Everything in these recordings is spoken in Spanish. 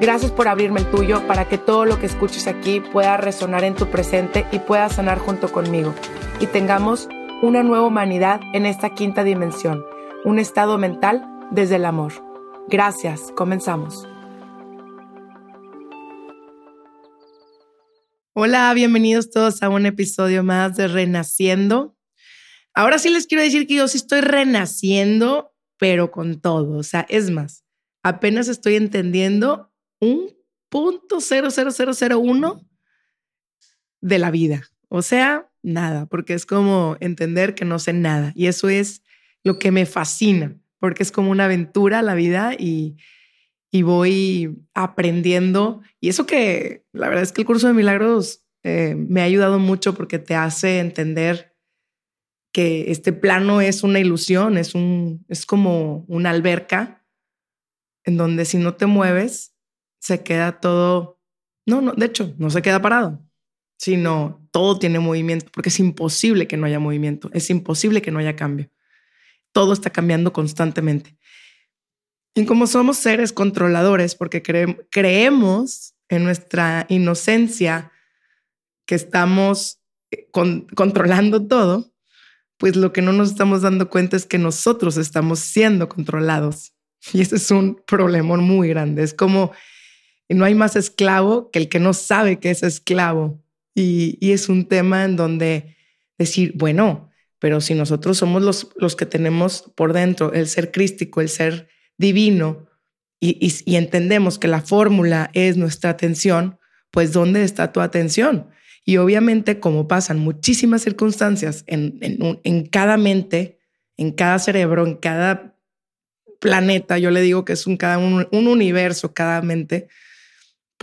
Gracias por abrirme el tuyo para que todo lo que escuches aquí pueda resonar en tu presente y pueda sanar junto conmigo. Y tengamos una nueva humanidad en esta quinta dimensión, un estado mental desde el amor. Gracias, comenzamos. Hola, bienvenidos todos a un episodio más de Renaciendo. Ahora sí les quiero decir que yo sí estoy renaciendo, pero con todo. O sea, es más, apenas estoy entendiendo un punto uno de la vida. O sea, nada, porque es como entender que no sé nada. Y eso es lo que me fascina, porque es como una aventura la vida y, y voy aprendiendo. Y eso que la verdad es que el curso de milagros eh, me ha ayudado mucho porque te hace entender que este plano es una ilusión, es, un, es como una alberca en donde si no te mueves, se queda todo, no, no, de hecho, no se queda parado, sino todo tiene movimiento, porque es imposible que no haya movimiento, es imposible que no haya cambio. Todo está cambiando constantemente. Y como somos seres controladores, porque creemos en nuestra inocencia que estamos eh, controlando todo, pues lo que no nos estamos dando cuenta es que nosotros estamos siendo controlados. Y ese es un problema muy grande. Es como y no hay más esclavo que el que no sabe que es esclavo. Y, es un tema en donde decir, bueno, pero si nosotros somos los, los que tenemos por dentro el ser crístico, el ser divino, y, entendemos que la fórmula es nuestra atención, pues ¿dónde está tu atención? Y obviamente, como pasan muchísimas circunstancias en, en, cada mente, en cada cerebro, en cada planeta, yo le digo que es un, cada un universo, cada mente,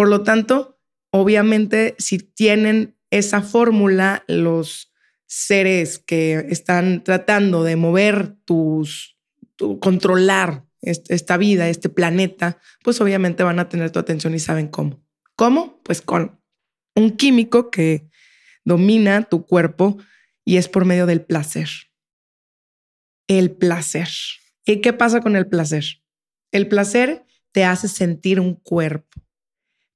por lo tanto, obviamente, si tienen esa fórmula, los seres que están tratando de mover tus, controlar esta vida, este planeta, pues obviamente van a tener tu atención y saben cómo. ¿Cómo? Pues con un químico que domina tu cuerpo y es por medio del placer. El placer. ¿Y qué pasa con el placer? El placer te hace sentir un cuerpo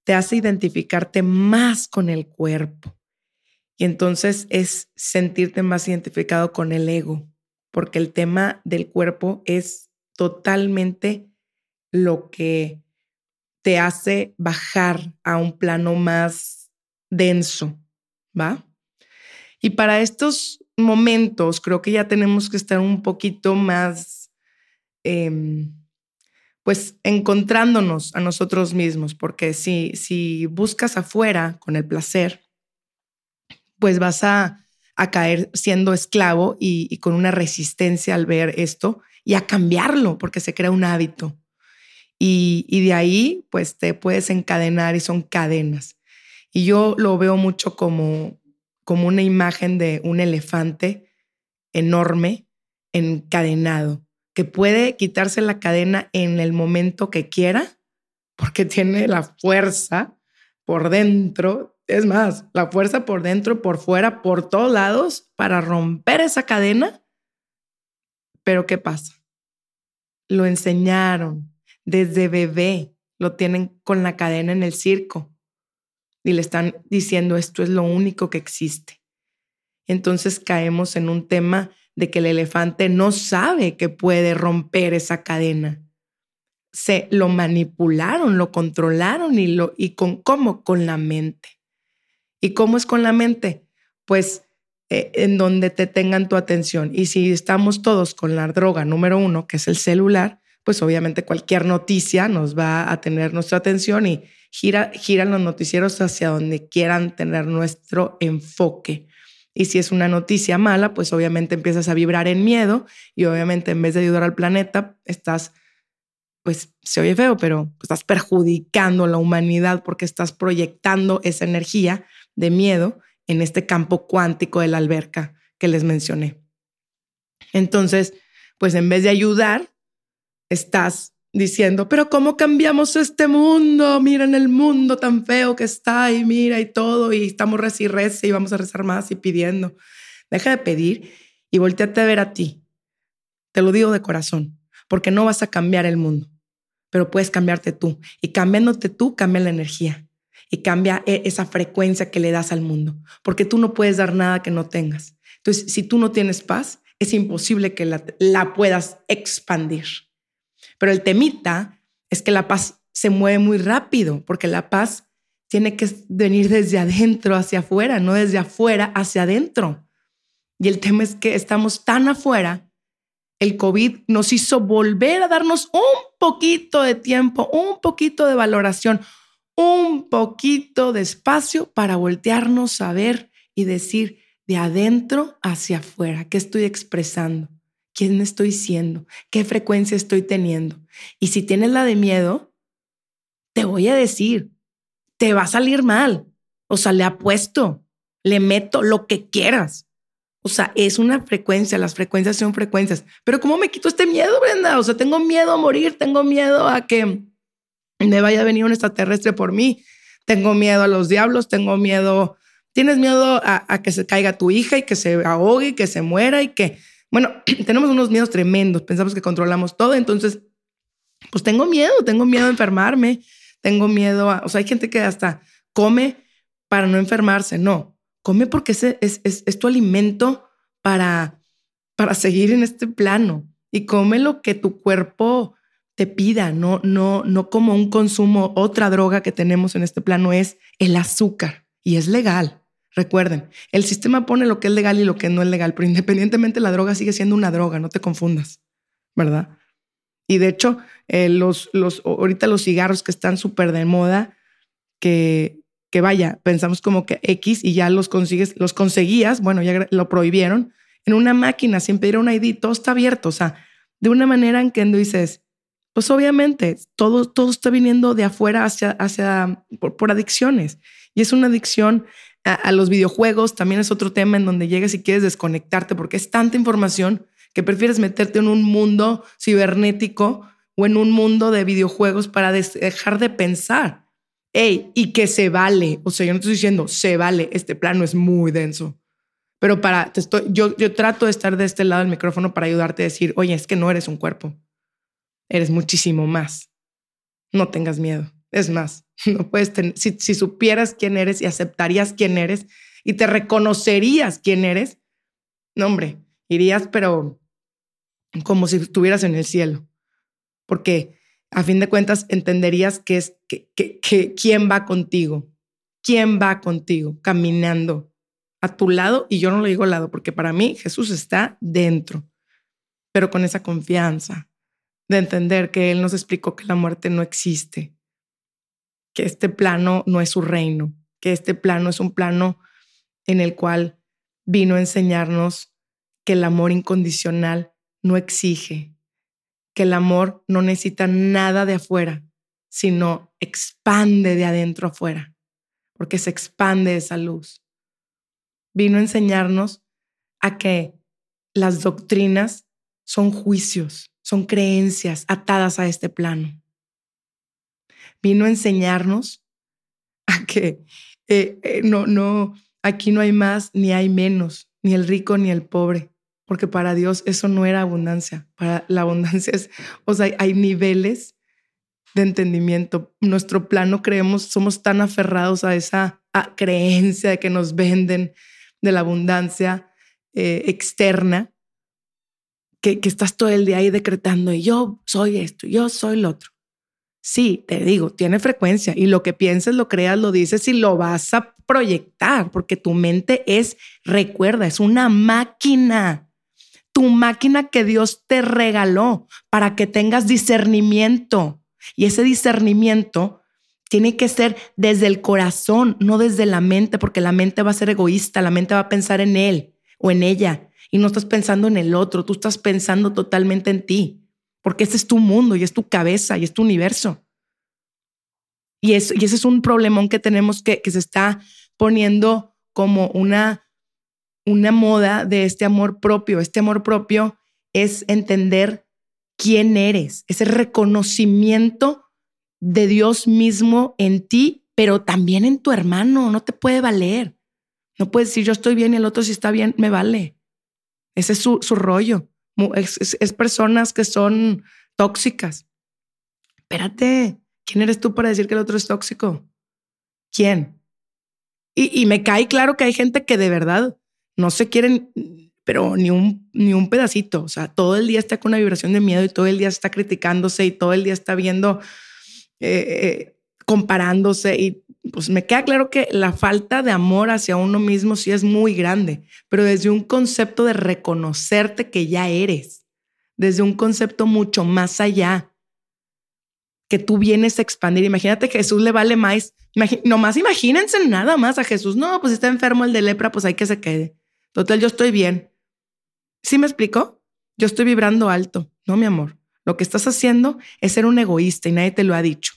te hace identificarte más con el cuerpo. Y entonces es sentirte más identificado con el ego, porque el tema del cuerpo es totalmente lo que te hace bajar a un plano más denso, ¿va? Y para estos momentos creo que ya tenemos que estar un poquito más... Em, pues encontrándonos a nosotros mismos, porque si, si buscas afuera con el placer, pues vas a, a caer siendo esclavo y, con una resistencia al ver esto y a cambiarlo, porque se crea un hábito. Y, y de ahí, pues te puedes encadenar y son cadenas. Y yo lo veo mucho como, como una imagen de un elefante enorme encadenado que puede quitarse la cadena en el momento que quiera, porque tiene la fuerza por dentro, es más, la fuerza por dentro, por fuera, por todos lados para romper esa cadena. Pero ¿qué pasa? Lo enseñaron desde bebé, lo tienen con la cadena en el circo y le están diciendo esto es lo único que existe. Entonces caemos en un tema de que el elefante no sabe que puede romper esa cadena. Se lo manipularon, lo controlaron y, lo, y con cómo, con la mente. ¿Y cómo es con la mente? Pues eh, en donde te tengan tu atención. Y si estamos todos con la droga número uno, que es el celular, pues obviamente cualquier noticia nos va a tener nuestra atención y gira, giran los noticieros hacia donde quieran tener nuestro enfoque. Y si es una noticia mala, pues obviamente empiezas a vibrar en miedo y obviamente en vez de ayudar al planeta, estás, pues se oye feo, pero estás perjudicando a la humanidad porque estás proyectando esa energía de miedo en este campo cuántico de la alberca que les mencioné. Entonces, pues en vez de ayudar, estás diciendo, pero ¿cómo cambiamos este mundo? Miren el mundo tan feo que está y mira y todo y estamos reza y reza y vamos a rezar más y pidiendo. Deja de pedir y volteate a ver a ti. Te lo digo de corazón, porque no vas a cambiar el mundo, pero puedes cambiarte tú. Y cambiándote tú, cambia la energía y cambia e, esa frecuencia que le das al mundo, porque tú no puedes dar nada que no tengas. Entonces, si tú no tienes paz, es imposible que la, la puedas expandir. Pero el temita es que la paz se mueve muy rápido, porque la paz tiene que venir desde adentro hacia afuera, no desde afuera hacia adentro. Y el tema es que estamos tan afuera, el COVID nos hizo volver a darnos un poquito de tiempo, un poquito de valoración, un poquito de espacio para voltearnos a ver y decir de adentro hacia afuera, ¿qué estoy expresando? ¿Quién estoy siendo? ¿Qué frecuencia estoy teniendo? Y si tienes la de miedo, te voy a decir, te va a salir mal. O sea, le apuesto, le meto lo que quieras. O sea, es una frecuencia, las frecuencias son frecuencias. Pero ¿cómo me quito este miedo, Brenda? O sea, tengo miedo a morir, tengo miedo a que me vaya a venir un extraterrestre por mí. Tengo miedo a los diablos, tengo miedo, tienes miedo a, que se caiga tu hija y que se ahogue y que se muera y que, bueno, tenemos unos miedos tremendos, pensamos que controlamos todo, entonces, pues tengo miedo, tengo miedo a enfermarme, tengo miedo a, o sea, hay gente que hasta come para no enfermarse, no, come porque es, es, es, es tu alimento para, para seguir en este plano y come lo que tu cuerpo te pida, no, no, no como un consumo, otra droga que tenemos en este plano es el azúcar y es legal. Recuerden, el sistema pone lo que es legal y lo que no es legal, pero independientemente la droga sigue siendo una droga, no te confundas, ¿verdad? Y de hecho, eh, los, los, ahorita los cigarros que están súper de moda, que, que vaya, pensamos como que X y ya los consigues, los conseguías, bueno, ya lo prohibieron, en una máquina sin pedir un ID, todo está abierto, o sea, de una manera en que dices, pues obviamente todo, todo está viniendo de afuera hacia, hacia por, adicciones. Y es una adicción a, los videojuegos, también es otro tema en donde llegas y quieres desconectarte porque es tanta información que prefieres meterte en un mundo cibernético o en un mundo de videojuegos para dejar de pensar. Ey, y que se vale. O sea, yo no estoy diciendo se vale, este plano es muy denso. Pero para, te estoy, yo, yo trato de estar de este lado del micrófono para ayudarte a decir, oye, es que no eres un cuerpo eres muchísimo más. No tengas miedo. Es más, no puedes tener, si, supieras quién eres y aceptarías quién eres y te reconocerías quién eres, no, hombre, irías, pero como si estuvieras en el cielo. Porque a fin de cuentas entenderías que es que, que, quién va contigo, quién va contigo caminando a tu lado y yo no lo digo lado porque para mí Jesús está dentro, pero con esa confianza, de entender que Él nos explicó que la muerte no existe, que este plano no es su reino, que este plano es un plano en el cual vino a enseñarnos que el amor incondicional no exige, que el amor no necesita nada de afuera, sino expande de adentro afuera, porque se expande esa luz. Vino a enseñarnos a que las doctrinas son juicios, son creencias atadas a este plano. Vino a enseñarnos a que eh, eh, no, no, aquí no hay más ni hay menos, ni el rico ni el pobre, porque para Dios eso no era abundancia. Para la abundancia es, o sea, hay niveles de entendimiento. Nuestro plano creemos, somos tan aferrados a esa creencia de que nos venden de la abundancia eh, externa que, estás todo el día ahí decretando y yo soy esto, yo soy lo otro. Sí, te digo, tiene frecuencia y lo que pienses, lo creas, lo dices y lo vas a proyectar porque tu mente es, recuerda, es una máquina. Tu máquina que Dios te regaló para que tengas discernimiento. Y ese discernimiento tiene que ser desde el corazón, no desde la mente, porque la mente va a ser egoísta, la mente va a pensar en él o en ella y no estás pensando en el otro, tú estás pensando totalmente en ti porque ese es tu mundo y es tu cabeza y es tu universo. Y, y ese es un problemón que tenemos que, que se está poniendo como una, una moda de este amor propio. Este amor propio es entender quién eres, ese reconocimiento de Dios mismo en ti, pero también en tu hermano. No te puede valer. No puedes decir yo estoy bien y el otro si está bien, me vale. Ese es su, su rollo es, personas que son tóxicas. Espérate, ¿quién eres tú para decir que el otro es tóxico? ¿Quién? Y, me cae claro que hay gente que de verdad no se quieren, pero ni un, ni un pedacito. O sea, todo el día está con una vibración de miedo y todo el día está criticándose y todo el día está viendo, eh, eh, comparándose y pues me queda claro que la falta de amor hacia uno mismo sí es muy grande, pero desde un concepto de reconocerte que ya eres, desde un concepto mucho más allá, que tú vienes a expandir. Imagínate Jesús le vale más, nomás imagínense nada más a Jesús. No, pues está enfermo el de lepra, pues hay que se quede. Total, yo estoy bien. ¿Sí me explico? Yo estoy vibrando alto. No, mi amor. Lo que estás haciendo es ser un egoísta y nadie te lo ha dicho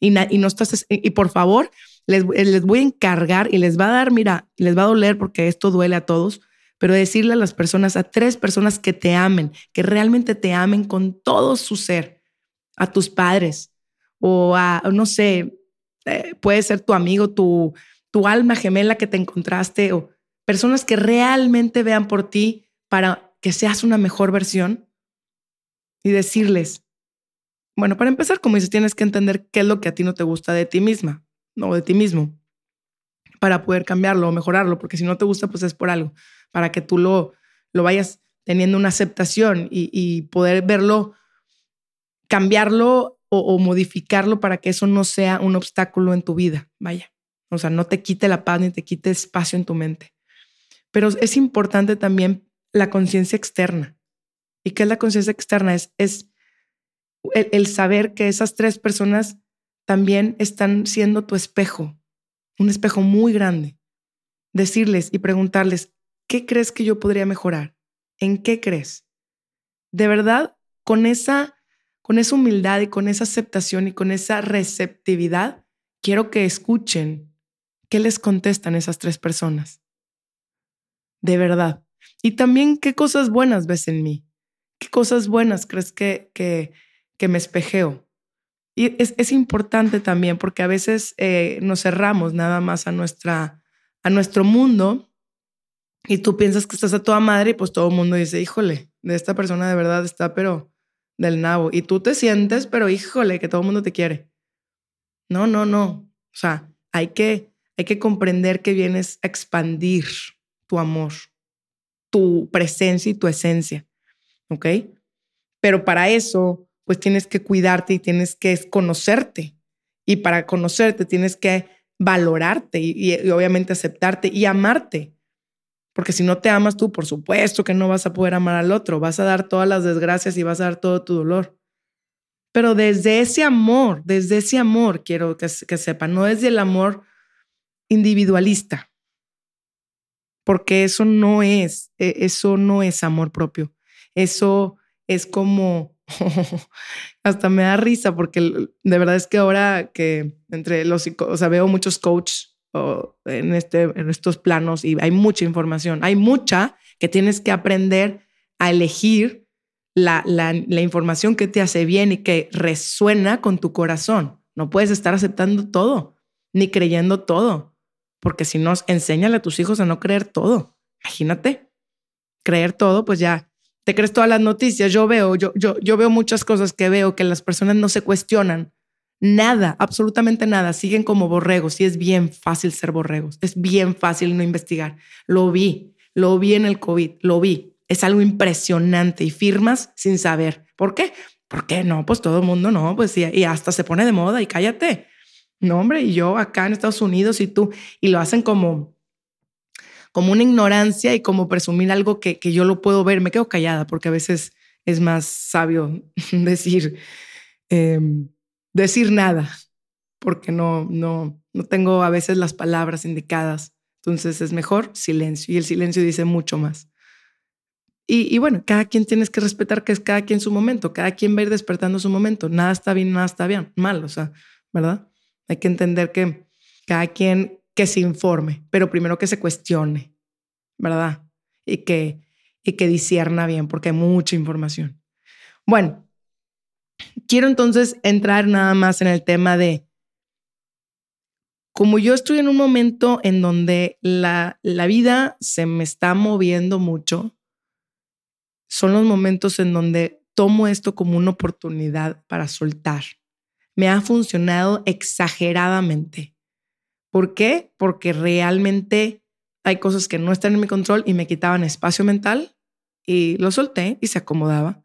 y, no estás, por favor, les, les voy a encargar y les va a dar, mira, les va a doler porque esto duele a todos, pero decirle a las personas, a tres personas que te amen, que realmente te amen con todo su ser, a tus padres o a, no sé, eh, puede ser tu amigo, tu, tu alma gemela que te encontraste o personas que realmente vean por ti para que seas una mejor versión y decirles, bueno, para empezar, como dices, tienes que entender qué es lo que a ti no te gusta de ti misma o de ti mismo para poder cambiarlo o mejorarlo, porque si no te gusta, pues es por algo, para que tú lo, lo vayas teniendo una aceptación y, poder verlo, cambiarlo o, modificarlo para que eso no sea un obstáculo en tu vida, vaya. O sea, no te quite la paz ni te quite espacio en tu mente. Pero es importante también la conciencia externa. ¿Y qué es la conciencia externa? Es, es el, saber que esas tres personas también están siendo tu espejo, un espejo muy grande. Decirles y preguntarles, ¿qué crees que yo podría mejorar? ¿En qué crees? De verdad, con esa, con esa humildad y con esa aceptación y con esa receptividad, quiero que escuchen qué les contestan esas tres personas. De verdad. Y también qué cosas buenas ves en mí. ¿Qué cosas buenas crees que, que me espejeo. Y es, importante también porque a veces eh, nos cerramos nada más a, nuestra, a nuestro mundo y tú piensas que estás a toda madre y pues todo el mundo dice, híjole, de esta persona de verdad está pero del nabo. Y tú te sientes, pero híjole, que todo el mundo te quiere. No, no, no. O sea, hay que, hay que comprender que vienes a expandir tu amor, tu presencia y tu esencia. ¿Ok? Pero para eso pues tienes que cuidarte y tienes que conocerte. Y para conocerte tienes que valorarte y, obviamente aceptarte y amarte. Porque si no te amas tú, por supuesto que no vas a poder amar al otro. Vas a dar todas las desgracias y vas a dar todo tu dolor. Pero desde ese amor, desde ese amor, quiero que, que sepan, no desde el amor individualista. Porque eso no es, e, eso no es amor propio. Eso es como hasta me da risa porque de verdad es que ahora que entre los, o sea, veo muchos coaches en, este, en estos planos y hay mucha información, hay mucha que tienes que aprender a elegir la, la, la información que te hace bien y que resuena con tu corazón. No puedes estar aceptando todo, ni creyendo todo, porque si no, enséñale a tus hijos a no creer todo. Imagínate, creer todo, pues ya te crees todas las noticias. Yo veo, yo, yo, yo veo muchas cosas que veo que las personas no se cuestionan. Nada, absolutamente nada. Siguen como borregos y es bien fácil ser borregos. Es bien fácil no investigar. Lo vi, lo vi en el COVID, lo vi. Es algo impresionante y firmas sin saber. ¿Por qué? ¿Por qué no? Pues todo el mundo no, pues y, y hasta se pone de moda y cállate. No, hombre, y yo acá en Estados Unidos y tú, y lo hacen como, como una ignorancia y como presumir algo que, que yo lo puedo ver. Me quedo callada porque a veces es más sabio decir, em, decir nada, porque no, no, no tengo a veces las palabras indicadas. Entonces es mejor silencio y el silencio dice mucho más. Y, bueno, cada quien tienes que respetar que es cada quien su momento, cada quien va a ir despertando su momento. Nada está bien, nada está bien, mal, o sea, ¿verdad? Hay que entender que cada quien que se informe, pero primero que se cuestione, ¿verdad? Y que, y que disierna bien, porque hay mucha información. Bueno, quiero entonces entrar nada más en el tema de, como yo estoy en un momento en donde la, la vida se me está moviendo mucho, son los momentos en donde tomo esto como una oportunidad para soltar. Me ha funcionado exageradamente. ¿Por qué? Porque realmente hay cosas que no están en mi control y me quitaban espacio mental y lo solté y se acomodaba.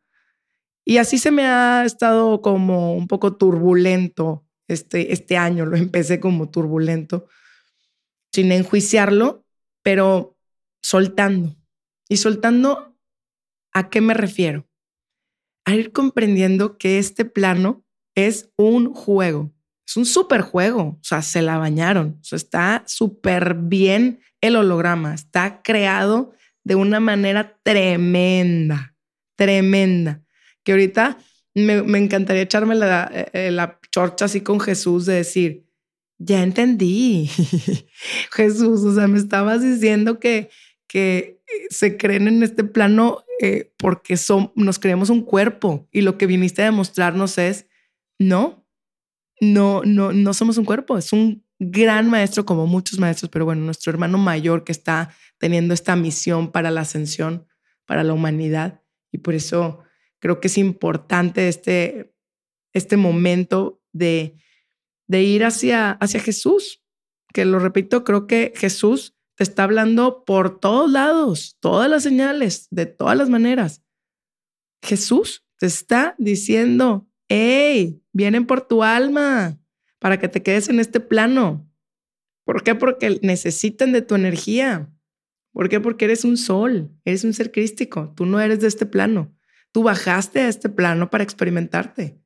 Y así se me ha estado como un poco turbulento este, este año, lo empecé como turbulento, sin enjuiciarlo, pero soltando. Y soltando ¿A qué me refiero? A ir comprendiendo que este plano es un juego, es un super juego, o sea, se la bañaron, está súper bien el holograma, está creado de una manera tremenda, tremenda, que ahorita me, encantaría echarme la, eh, eh, la chorcha así con Jesús de decir, ya entendí, Jesús, o sea, me estabas diciendo que, que se creen en este plano eh, porque son, nos creemos un cuerpo y lo que viniste a demostrarnos es, no, no, no, no somos un cuerpo, es un gran maestro como muchos maestros, pero bueno, nuestro hermano mayor que está teniendo esta misión para la ascensión, para la humanidad y por eso creo que es importante este, este momento de, de ir hacia, hacia Jesús, que lo repito, creo que Jesús te está hablando por todos lados, todas las señales, de todas las maneras. Jesús te está diciendo, hey, vienen por tu alma para que te quedes en este plano. ¿Por qué? Porque necesitan de tu energía. ¿Por qué? Porque eres un sol, eres un ser crístico, tú no eres de este plano. Tú bajaste a este plano para experimentarte.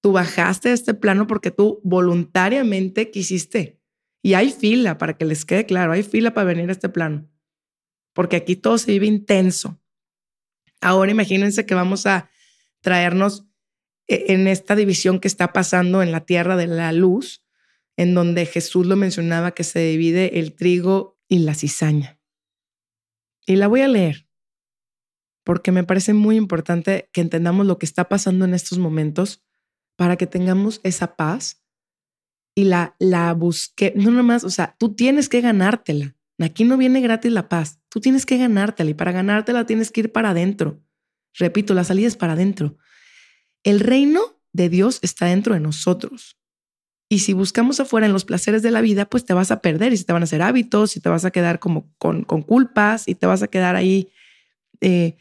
Tú bajaste a este plano porque tú voluntariamente quisiste. Y hay fila, para que les quede claro, hay fila para venir a este plano, porque aquí todo se vive intenso. Ahora imagínense que vamos a traernos en esta división que está pasando en la tierra de la luz, en donde Jesús lo mencionaba que se divide el trigo y la cizaña. Y la voy a leer, porque me parece muy importante que entendamos lo que está pasando en estos momentos para que tengamos esa paz y la, la busqué, no nomás, o sea, tú tienes que ganártela. Aquí no viene gratis la paz, tú tienes que ganártela y para ganártela tienes que ir para adentro. Repito, la salida es para adentro. El reino de Dios está dentro de nosotros. Y si buscamos afuera en los placeres de la vida, pues te vas a perder y te van a hacer hábitos y te vas a quedar como con, con culpas y te vas a quedar ahí eh,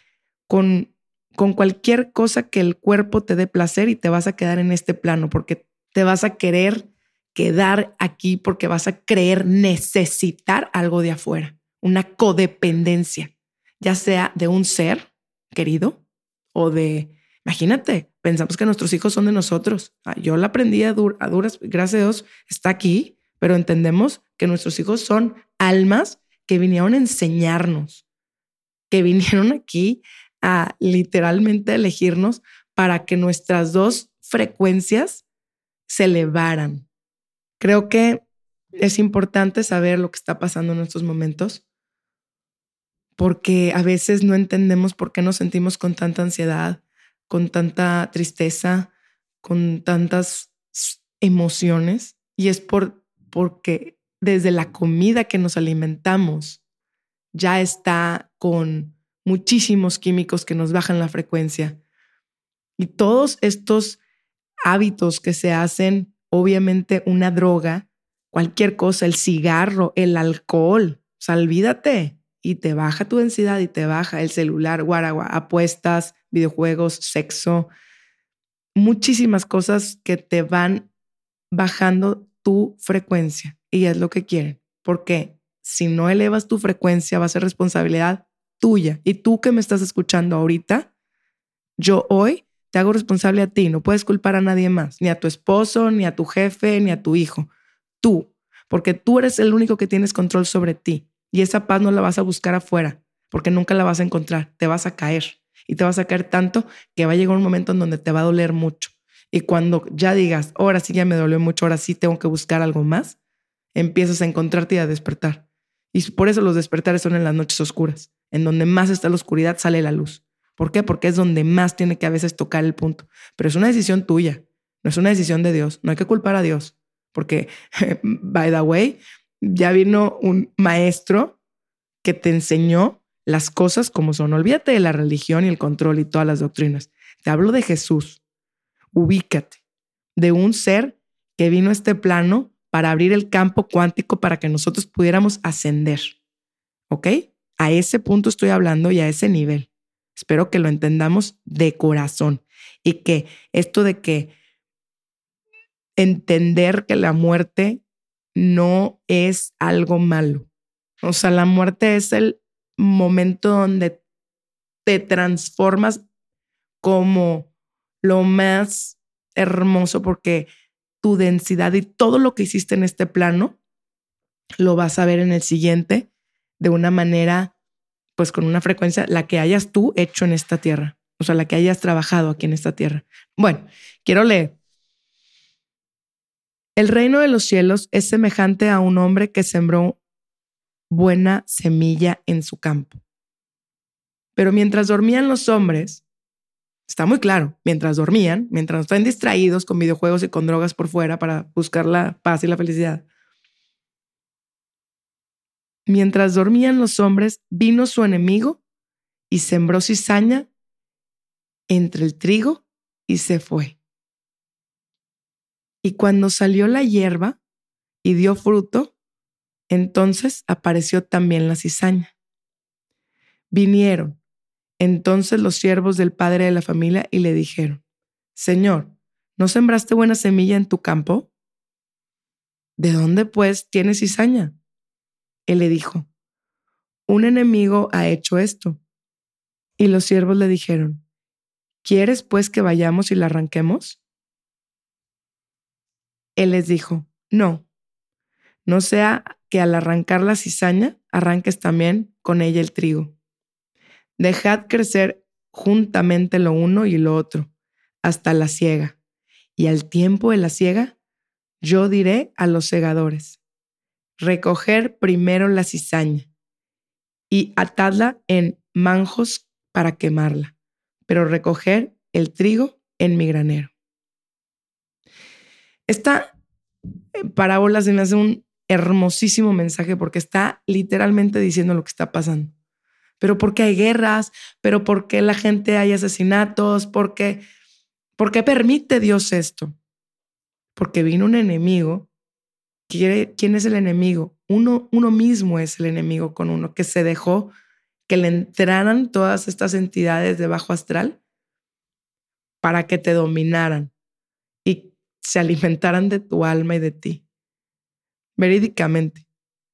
con, con cualquier cosa que el cuerpo te dé placer y te vas a quedar en este plano porque te vas a querer quedar aquí porque vas a creer necesitar algo de afuera, una codependencia, ya sea de un ser querido o de, imagínate, pensamos que nuestros hijos son de nosotros. Yo la aprendí a, duras, gracias a Dios, está aquí, pero entendemos que nuestros hijos son almas que vinieron a enseñarnos, que vinieron aquí a literalmente elegirnos para que nuestras dos frecuencias se elevaran, Creo que es importante saber lo que está pasando en estos momentos porque a veces no entendemos por qué nos sentimos con tanta ansiedad, con tanta tristeza, con tantas emociones y es por porque desde la comida que nos alimentamos ya está con muchísimos químicos que nos bajan la frecuencia. Y todos estos hábitos que se hacen obviamente una droga, cualquier cosa, el cigarro, el alcohol, o olvídate y te baja tu densidad y te baja el celular, guaragua, apuestas, videojuegos, sexo, muchísimas cosas que te van bajando tu frecuencia y es lo que quieren. Porque si no elevas tu frecuencia va a ser responsabilidad tuya. Y tú que me estás escuchando ahorita, yo hoy te hago responsable a ti. No puedes culpar a nadie más, ni a tu esposo, ni a tu jefe, ni a tu hijo. Tú, porque tú eres el único que tienes control sobre ti. Y esa paz no la vas a buscar afuera, porque nunca la vas a encontrar. Te vas a caer y te vas a caer tanto que va a llegar un momento en donde te va a doler mucho. Y cuando ya digas, ahora sí ya me dolió mucho, ahora sí tengo que buscar algo más, empiezas a encontrarte y a despertar. Y por eso los despertares son en las noches oscuras, en donde más está la oscuridad sale la luz. ¿Por qué? Porque es donde más tiene que a veces tocar el punto. Pero es una decisión tuya, no es una decisión de Dios. No hay que culpar a Dios, porque, by the way, ya vino un maestro que te enseñó las cosas como son. Olvídate de la religión y el control y todas las doctrinas. Te hablo de Jesús. Ubícate. De un ser que vino a este plano para abrir el campo cuántico para que nosotros pudiéramos ascender. ¿Ok? A ese punto estoy hablando y a ese nivel. Espero que lo entendamos de corazón y que esto de que entender que la muerte no es algo malo. O sea, la muerte es el momento donde te transformas como lo más hermoso porque tu densidad y todo lo que hiciste en este plano lo vas a ver en el siguiente de una manera, pues con una frecuencia, la que hayas tú hecho en esta tierra, o sea, la que hayas trabajado aquí en esta tierra. Bueno, quiero leer. El reino de los cielos es semejante a un hombre que sembró buena semilla en su campo. Pero mientras dormían los hombres, está muy claro, mientras dormían, mientras están distraídos con videojuegos y con drogas por fuera para buscar la paz y la felicidad, mientras dormían los hombres, vino su enemigo y sembró cizaña entre el trigo y se fue. Y cuando salió la hierba y dio fruto, entonces apareció también la cizaña. Vinieron entonces los siervos del padre de la familia y le dijeron, Señor, ¿no sembraste buena semilla en tu campo? ¿De dónde pues tienes cizaña? Él le dijo, un enemigo ha hecho esto. Y los siervos le dijeron, ¿quieres pues que vayamos y la arranquemos? Él les dijo, no, no sea que al arrancar la cizaña arranques también con ella el trigo. Dejad crecer juntamente lo uno y lo otro, hasta la siega. Y al tiempo de la siega, yo diré a los segadores, recoger primero la cizaña y atadla en manjos para quemarla, pero recoger el trigo en mi granero. Esta eh, parábola se me hace un hermosísimo mensaje porque está literalmente diciendo lo que está pasando. Pero ¿por qué hay guerras? ¿Pero por qué la gente hay asesinatos? ¿Por qué, ¿Por qué permite Dios esto? Porque vino un enemigo. ¿Quién es el enemigo? Uno, uno mismo es el enemigo con uno que se dejó que le entraran todas estas entidades de bajo astral para que te dominaran y se alimentaran de tu alma y de ti verídicamente.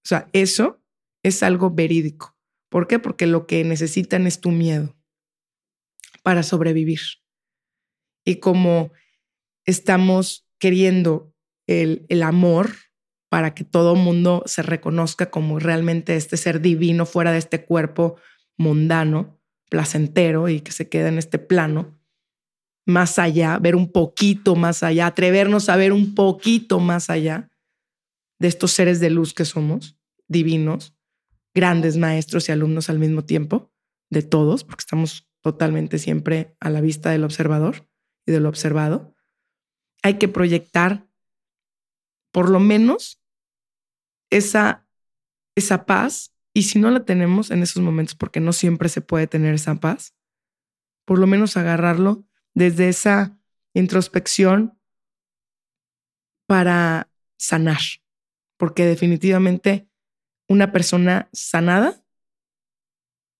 O sea, eso es algo verídico. ¿Por qué? Porque lo que necesitan es tu miedo para sobrevivir. Y como estamos queriendo el, el amor para que todo mundo se reconozca como realmente este ser divino fuera de este cuerpo mundano, placentero y que se queda en este plano, más allá, ver un poquito más allá, atrevernos a ver un poquito más allá, de estos seres de luz que somos, divinos, grandes maestros y alumnos al mismo tiempo, de todos, porque estamos totalmente siempre a la vista del observador y del observado, hay que proyectar por lo menos esa, esa paz, y si no la tenemos en esos momentos, porque no siempre se puede tener esa paz, por lo menos agarrarlo desde esa introspección para sanar, porque definitivamente una persona sanada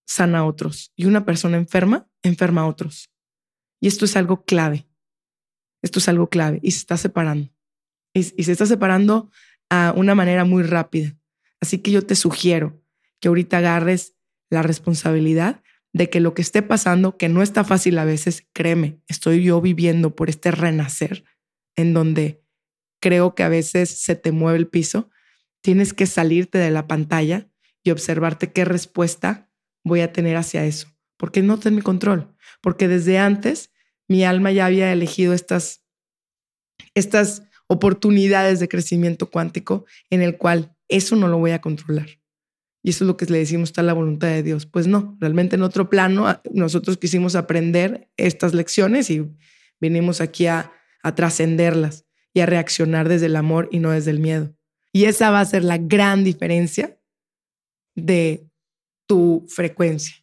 sana a otros y una persona enferma enferma a otros. Y esto es algo clave. Esto es algo clave y se está separando. Y, se está separando a una manera muy rápida. Así que yo te sugiero que ahorita agarres la responsabilidad de que lo que esté pasando, que no está fácil a veces, créeme, estoy yo viviendo por este renacer en donde creo que a veces se te mueve el piso, tienes que salirte de la pantalla y observarte qué respuesta voy a tener hacia eso, porque no en mi control, porque desde antes mi alma ya había elegido estas, estas oportunidades de crecimiento cuántico en el cual eso no lo voy a controlar. Y eso es lo que le decimos, está la voluntad de Dios. Pues no, realmente en otro plano nosotros quisimos aprender estas lecciones y vinimos aquí a, a trascenderlas a reaccionar desde el amor y no desde el miedo. Y esa va a ser la gran diferencia de tu frecuencia,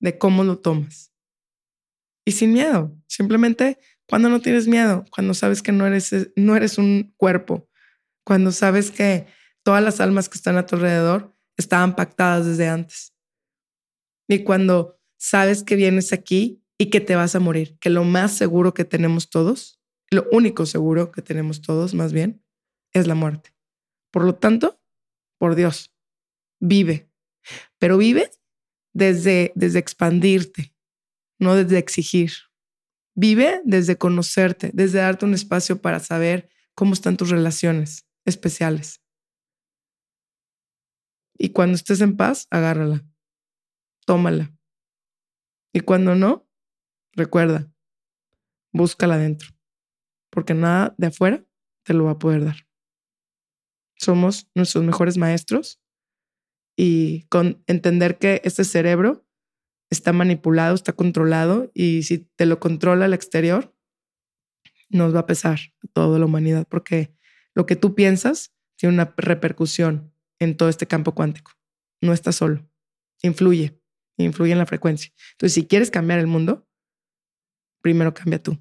de cómo lo tomas. Y sin miedo, simplemente cuando no tienes miedo, cuando sabes que no eres, no eres un cuerpo, cuando sabes que todas las almas que están a tu alrededor estaban pactadas desde antes. Y cuando sabes que vienes aquí y que te vas a morir, que lo más seguro que tenemos todos, lo único seguro que tenemos todos más bien, es la muerte. Por lo tanto, por Dios, vive. Pero vive desde, desde expandirte, no desde exigir. Vive desde conocerte, desde darte un espacio para saber cómo están tus relaciones especiales. Y cuando estés en paz, agárrala, tómala. Y cuando no, recuerda, búscala adentro, porque nada de afuera te lo va a poder dar. Somos nuestros mejores maestros y con entender que este cerebro está manipulado, está controlado y si te lo controla el exterior, nos va a pesar a toda la humanidad porque lo que tú piensas tiene una repercusión en todo este campo cuántico. No estás solo. Influye, influye en la frecuencia. Entonces, si quieres cambiar el mundo, primero cambia tú.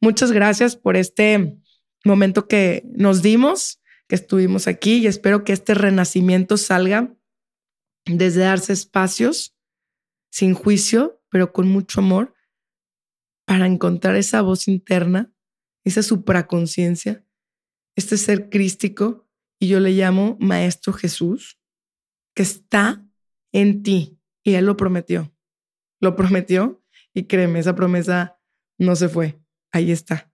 Muchas gracias por este momento que nos dimos, que estuvimos aquí y espero que este renacimiento salga desde darse espacios sin juicio, pero con mucho amor, para encontrar esa voz interna, esa supraconciencia, este ser crístico y yo le llamo Maestro Jesús, que está en ti. Y Él lo prometió. Lo prometió y créeme, esa promesa no se fue. Ahí está.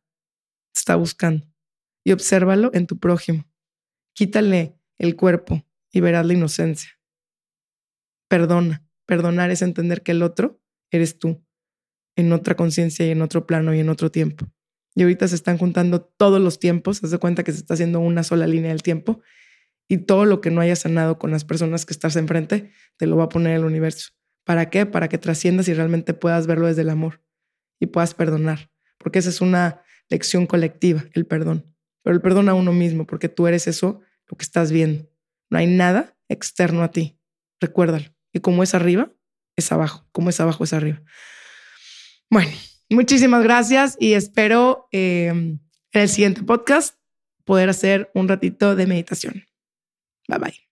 Está buscando. Y obsérvalo en tu prójimo. Quítale el cuerpo y verás la inocencia. Perdona. Perdonar es entender que el otro eres tú, en otra conciencia y en otro plano y en otro tiempo y ahorita se están juntando todos los tiempos, haz de cuenta que se está haciendo una sola línea del tiempo y todo lo que no hayas sanado con las personas que estás enfrente, te lo va a poner el universo. ¿Para qué? Para que trasciendas y realmente puedas verlo desde el amor y puedas perdonar, porque esa es una lección colectiva, el perdón. Pero el perdón a uno mismo, porque tú eres eso, lo que estás viendo. No hay nada externo a ti. Recuérdalo. Y como es arriba, es abajo. Como es abajo, es arriba. Bueno, Muchísimas gracias y espero eh, en el siguiente podcast poder hacer un ratito de meditación. Bye bye.